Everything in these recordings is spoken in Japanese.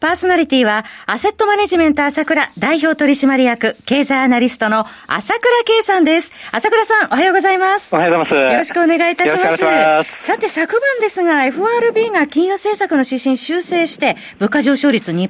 パーソナリティは、アセットマネジメント朝倉代表取締役、経済アナリストの朝倉慶さんです。朝倉さん、おはようございます。おはようございます。よろしくお願いいたします。ますさて、昨晩ですが、FRB が金融政策の指針修正して、物価上昇率2%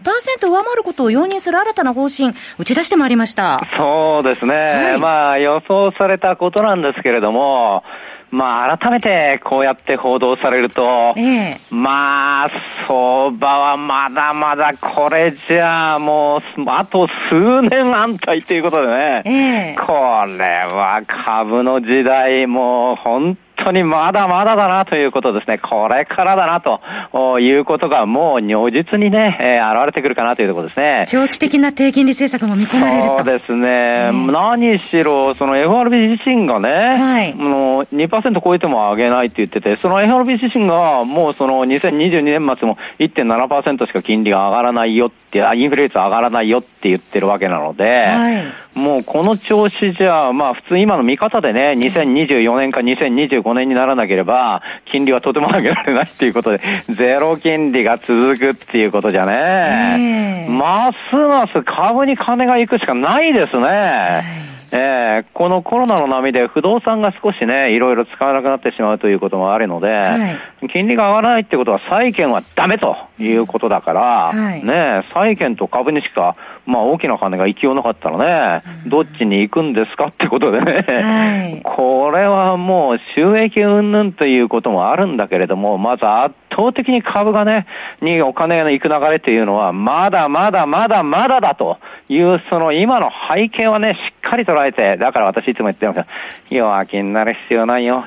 上回ることを容認する新たな方針、打ち出してまいりました。そうですね。はい、まあ、予想されたことなんですけれども、まあ、改めてこうやって報道されると、ええ、まあ、相場はまだまだこれじゃあもう、あと数年安泰ということでね、え、これは株の時代もう本当にまだまだだなということですね。これからだなということがもう如実にね、えー、現れてくるかなというところですね。長期的な低金利政策も見込まれると。そうですね。えー、何しろ、その FRB 自身がね、はい、もう2%超えても上げないって言ってて、その FRB 自身がもうその2022年末も1.7%しか金利が上がらないよって、インフレ率上がらないよって言ってるわけなので、はい、もうこの調子じゃ、まあ普通今の見方でね、2024年か2025 5年にならなければ、金利はとても上げられないっていうことで、ゼロ金利が続くっていうことじゃね、ますます株に金が行くしかないですね。えー、このコロナの波で不動産が少しね、いろいろ使わなくなってしまうということもあるので、はい、金利が上がらないってことは債券はダメということだから、はい、ね、債券と株にしか、まあ大きな金が行きようなかったらね、うん、どっちに行くんですかってことでね、はい、これはもう収益云々ということもあるんだけれども、まず圧倒的に株がね、にお金が行く流れっていうのは、まだまだまだまだだという、その今の背景はね、しっかり捉えて、だから私いつも言ってます弱気になる必要ないよ。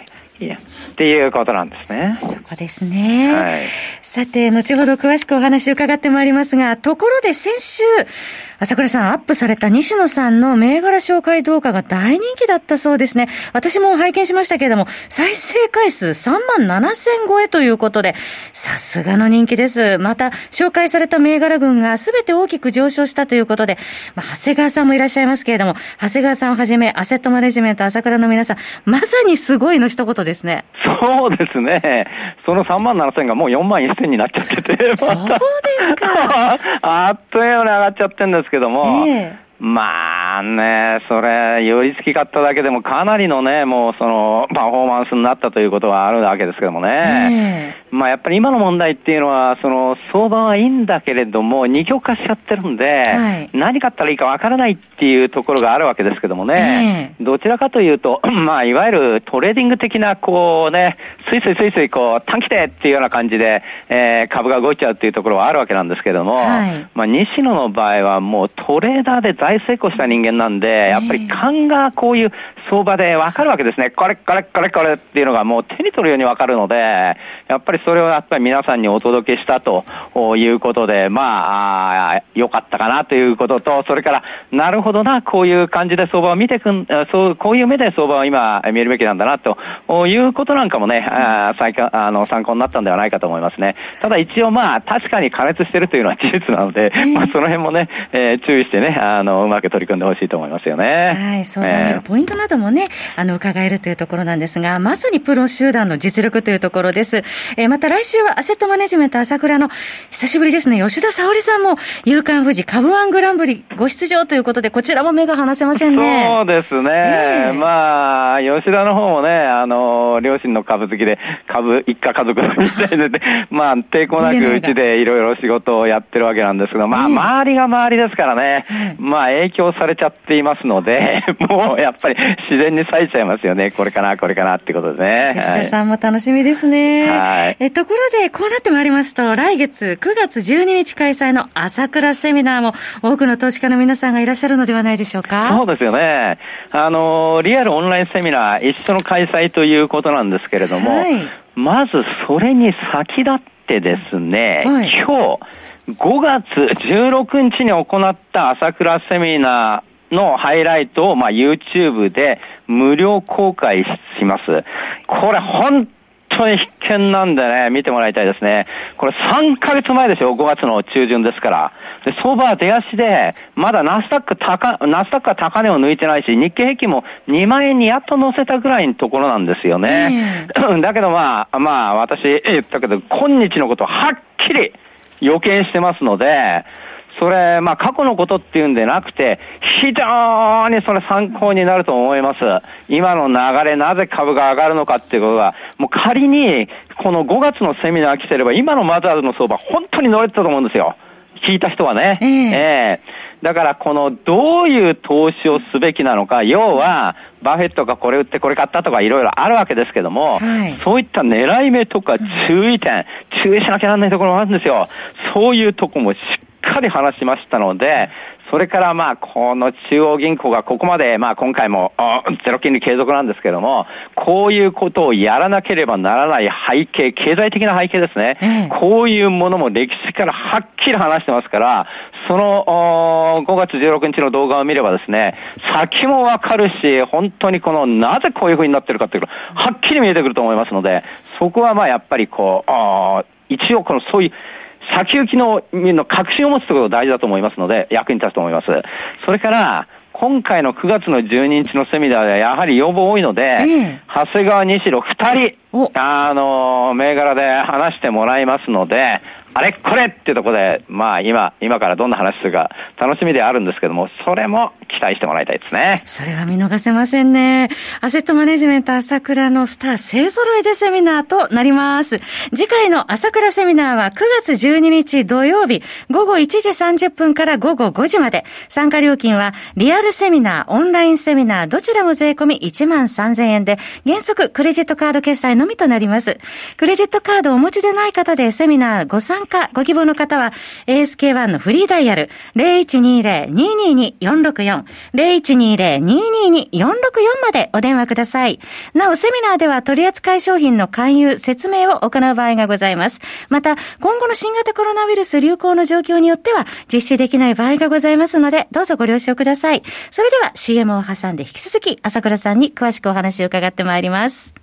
っていうことなんですね。そこですね。はい、さて、後ほど詳しくお話を伺ってまいりますが、ところで先週、朝倉さん、アップされた西野さんの銘柄紹介動画が大人気だったそうですね。私も拝見しましたけれども、再生回数3万7000超えということで、さすがの人気です。また、紹介された銘柄群が全て大きく上昇したということで、まあ、長谷川さんもいらっしゃいますけれども、長谷川さんをはじめ、アセットマネジメント朝倉の皆さん、まさにすごいの一言ですね。そうですね。その3万7000がもう4万1000になっちゃってて、そうですか。あっという間に上がっちゃってるんですけども、えーまあね、それ、寄り付き買っただけでもかなりのね、もうその、パフォーマンスになったということはあるわけですけどもね。えー、まあやっぱり今の問題っていうのは、その、相場はいいんだけれども、二極化しちゃってるんで、はい、何買ったらいいかわからないっていうところがあるわけですけどもね。えー、どちらかというと、まあいわゆるトレーディング的な、こうね、スイスイスイスイこう、短期でっていうような感じで、えー、株が動いちゃうっていうところはあるわけなんですけども、はい、まあ西野の場合はもうトレーダーで財大成功した人間なんで、やっぱり勘がこういう相場でわかるわけですね。これ、これ、これ、これっていうのがもう手に取るようにわかるので、やっぱりそれをやっぱり皆さんにお届けしたということで、まあ、良かったかなということと、それから、なるほどな、こういう感じで相場を見てくん、そう、こういう目で相場を今見るべきなんだな、ということなんかもね、ああの参考になったんではないかと思いますね。ただ一応まあ、確かに加熱してるというのは事実なので、まあその辺もね、えー、注意してね、あの、うまく取り組んでほしいと思いますよね。はい、そうなんポイントなどもね、あの、伺えるというところなんですが、まさにプロ集団の実力というところです。えー、また来週はアセットマネジメント朝倉の、久しぶりですね、吉田沙織さんも、夕刊富士株ワングランプリご出場ということで、こちらも目が離せませんね。そうですね。えー、まあ、吉田の方もね、あの、両親の株好きで、株一家家族みたいで、まあ、抵抗なくうちでいろいろ仕事をやってるわけなんですけど、まあ、周りが周りですからね、まあ、影響されちゃっていますので、もうやっぱり自然に咲いちゃいますよね。これかな、これかなってことでね。吉田さんも楽しみですね。はい。え、ところで、こうなってまいりますと、来月9月12日開催の朝倉セミナーも多くの投資家の皆さんがいらっしゃるのではないでしょうか？そうですよね。あの、リアルオンラインセミナー一緒の開催ということなんですけれども、はい、まずそれに先立ってですね、はい、今日、5月16日に行った朝倉セミナーのハイライトを、まあ、YouTube で無料公開します。これ本当に必見なんでね、見てもらいたいですね。これ3ヶ月前ですよ、5月の中旬ですから。で、相場は出足で、まだナスダック高、ナスダックは高値を抜いてないし、日経平均も2万円にやっと乗せたぐらいのところなんですよね。だけどまあ、まあ、私言ったけど、今日のことをはっきり予見してますので、それ、まあ、過去のことっていうんでなくて、非常にそれ参考になると思います。今の流れ、なぜ株が上がるのかっていうことが、もう仮に、この5月のセミナー来てれば、今のマザーズの相場、本当に乗れてたと思うんですよ。聞いた人はね。えー、えー、だからこのどういう投資をすべきなのか、要は、バフェットがこれ売ってこれ買ったとかいろいろあるわけですけども、はい、そういった狙い目とか注意点、注意しなきゃならないところもあるんですよ。そういうとこもしっかり話しましたので、それからまあ、この中央銀行がここまで、まあ今回もゼロ金利継続なんですけども、こういうことをやらなければならない背景、経済的な背景ですね。ええ、こういうものも歴史からはっきり話してますから、その5月16日の動画を見ればですね、先もわかるし、本当にこのなぜこういう風になってるかっていうのはっきり見えてくると思いますので、そこはまあやっぱりこう、一応このそういう先行きのの確信を持つとことが大事だと思いますので、役に立つと思います。それから、今回の9月の12日のセミナーではやはり要望多いので、ええ、長谷川西郎2人、あの、銘柄で話してもらいますので、あれこれっていうところで、まあ今、今からどんな話するか楽しみであるんですけども、それも期待してもらいたいですね。それは見逃せませんね。アセットマネジメント朝倉のスター勢揃いでセミナーとなります。次回の朝倉セミナーは9月12日土曜日午後1時30分から午後5時まで。参加料金はリアルセミナー、オンラインセミナー、どちらも税込み1万3000円で、原則クレジットカード決済のみとなります。クレジットカードをお持ちでない方でセミナーご参加ご希望の方は ASK1 のフリーダイヤル0120-222-464 0120-222-464までお電話ください。なお、セミナーでは取扱い商品の勧誘、説明を行う場合がございます。また、今後の新型コロナウイルス流行の状況によっては実施できない場合がございますので、どうぞご了承ください。それでは CM を挟んで引き続き、朝倉さんに詳しくお話を伺ってまいります。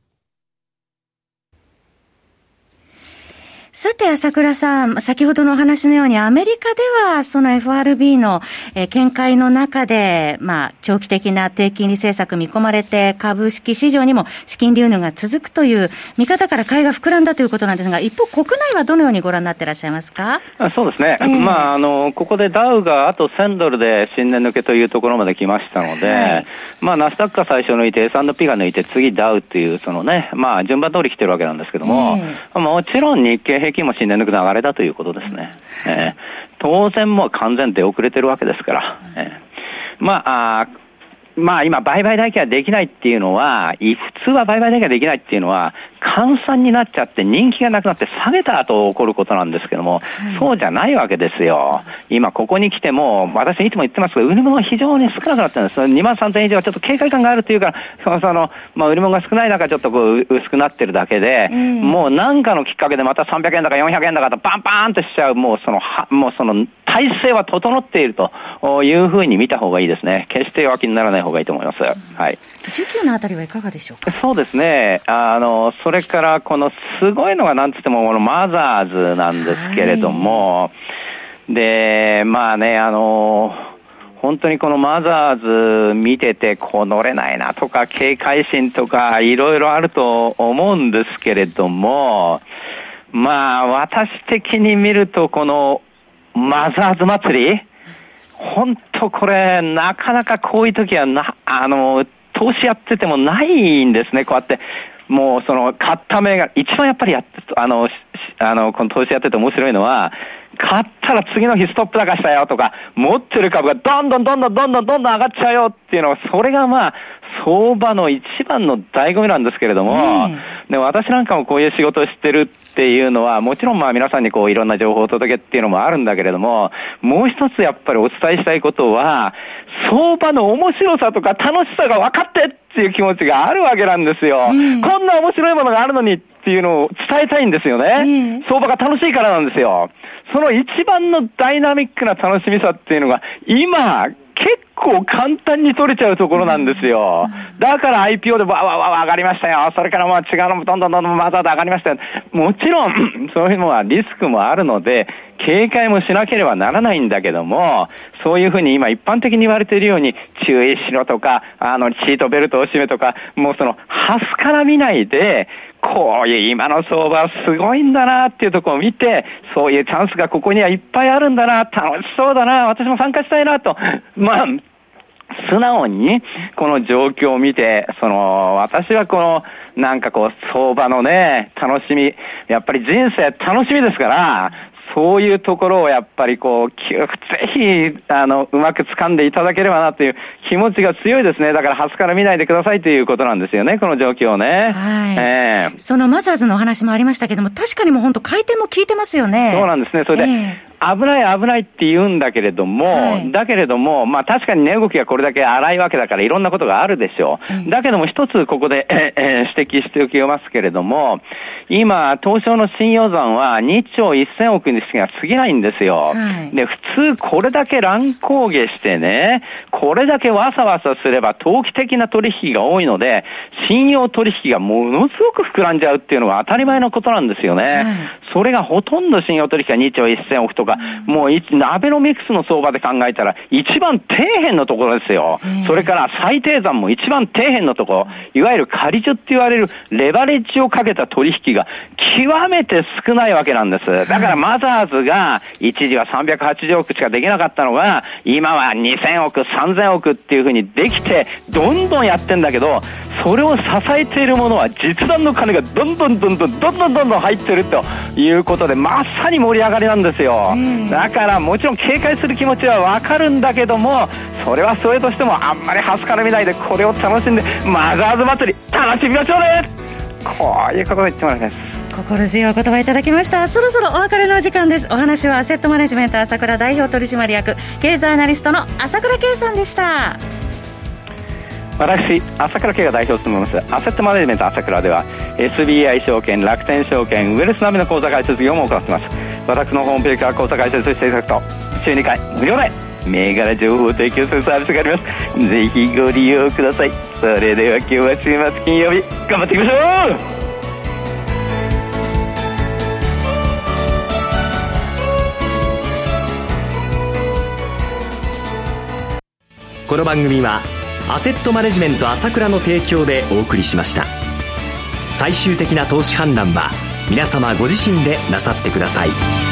さて、朝倉さん、先ほどのお話のように、アメリカでは、その FRB の、えー、見解の中で、まあ、長期的な低金利政策見込まれて、株式市場にも資金流入が続くという見方から買いが膨らんだということなんですが、一方、国内はどのようにご覧になっていらっしゃいますか？そうですね。えー、まあ、あの、ここでダウがあと1000ドルで新年抜けというところまで来ましたので、はい、まあ、ナスダックが最初抜いて、S&P が抜いて、次ダウっていう、そのね、まあ、順番通り来てるわけなんですけども、えー、もちろん日経平均も新年抜く流れだということですね。えー、当然もう完全出遅れてるわけですから。えー、まあ、あまあ今、売買代金ができないっていうのは、普通は売買代金ができないっていうのは、換算になっちゃって人気がなくなって下げた後起こることなんですけども、そうじゃないわけですよ。今ここに来ても、私いつも言ってますけど、売り物が非常に少なくなってるんです。2万3000円以上はちょっと警戒感があるというか、その、そのまあ売り物が少ない中ちょっとこう薄くなってるだけで、もう何かのきっかけでまた300円だか400円だかとパンパンとしちゃう、もうその、はもうその体制は整っているというふうに見た方がいいですね。決して弱気にならない方がいいと思います。はい。19のあたりはいかがでしょうか？そうですね。あの、それからこのすごいのがなんつってもこのマザーズなんですけれども、はい、で、まあね、あの、本当にこのマザーズ見てて、こう乗れないなとか、警戒心とか、いろいろあると思うんですけれども、まあ、私的に見ると、このマザーズ祭り本当これ、なかなかこういう時はな、あの、投資やっててもないんですね、こうやって。もうその買った銘柄、一番やっぱりやあの、あの、この投資やってて面白いのは、買ったら次の日ストップ高したよとか、持ってる株がどんどんどんどんどんどんどん上がっちゃうよっていうのは、それがまあ、相場の一番の醍醐味なんですけれども、で私なんかもこういう仕事をしてるっていうのは、もちろんまあ皆さんにこういろんな情報をお届けっていうのもあるんだけれども、もう一つやっぱりお伝えしたいことは、相場の面白さとか楽しさが分かってっていう気持ちがあるわけなんですよ。こんな面白いものがあるのにっていうのを伝えたいんですよね。相場が楽しいからなんですよ。その一番のダイナミックな楽しみさっていうのが、今、結構簡単に取れちゃうところなんですよ。だから IPO でわわわわ上がりましたよ。それからまあ違うのもどんどんどんどんまた上がりましたよ。もちろん、そういうのはリスクもあるので、警戒もしなければならないんだけども、そういうふうに今一般的に言われているように、注意しろとか、あの、シートベルトを締めとか、もうその、ハスから見ないで、こういう今の相場すごいんだなっていうところを見て、そういうチャンスがここにはいっぱいあるんだな、楽しそうだな、私も参加したいなと、まあ、素直にこの状況を見て、その、私はこの、なんかこう、相場のね、楽しみ、やっぱり人生楽しみですから、そういうところをやっぱりこう、ぜひ、あの、うまく掴んでいただければなという気持ちが強いですね。だから、初から見ないでくださいということなんですよね、この状況ね。はい。えー、そのマザーズのお話もありましたけども、確かにもう本当回転も効いてますよね。そうなんですね。それで、えー危ない危ないって言うんだけれども、はい、だけれども、まあ確かに値動きがこれだけ荒いわけだからいろんなことがあるでしょう。うん、だけども一つここで、ええ指摘しておきますけれども、今、東証の信用残は2兆1000億にしか過ぎないんですよ。はい、で、普通これだけ乱高下してね、これだけわさわさすれば投機的な取引が多いので、信用取引がものすごく膨らんじゃうっていうのが当たり前のことなんですよね。はい、それがほとんど信用取引が2兆1000億とか、もうアベノミクスの相場で考えたら一番底辺のところですよ。それから最低算も一番底辺のところ、いわゆる仮中って言われるレバレッジをかけた取引が極めて少ないわけなんです。だからマザーズが一時は380億しかできなかったのが、今は2000億、3000億っていうふうにできて、どんどんやってんだけど、それを支えているものは実弾の金がどんどんどんどんどんどんどんどん入ってるということで、まさに盛り上がりなんですよ。だからもちろん警戒する気持ちはわかるんだけども、それはそれとしてもあんまりはすから見ないでこれを楽しんで、マザーズ祭り楽しみましょうね。こういうことを言ってもらいます。心強いお言葉いただきました。そろそろお別れの時間です。お話はアセットマネジメント朝倉代表取締役経済アナリストの朝倉圭さんでした。私朝倉圭が代表を務めますアセットマネジメント朝倉では SBI 証券楽天証券ウェルス並みの口座開設業務を行っています私のホームページから口座開設していただくと週2回無料で銘柄情報を提供するサービスがあります。ぜひご利用ください。それでは今日は週末金曜日頑張っていきましょう!この番組はアセットマネジメント朝倉の提供でお送りしました。最終的な投資判断は皆様ご自身でなさってください。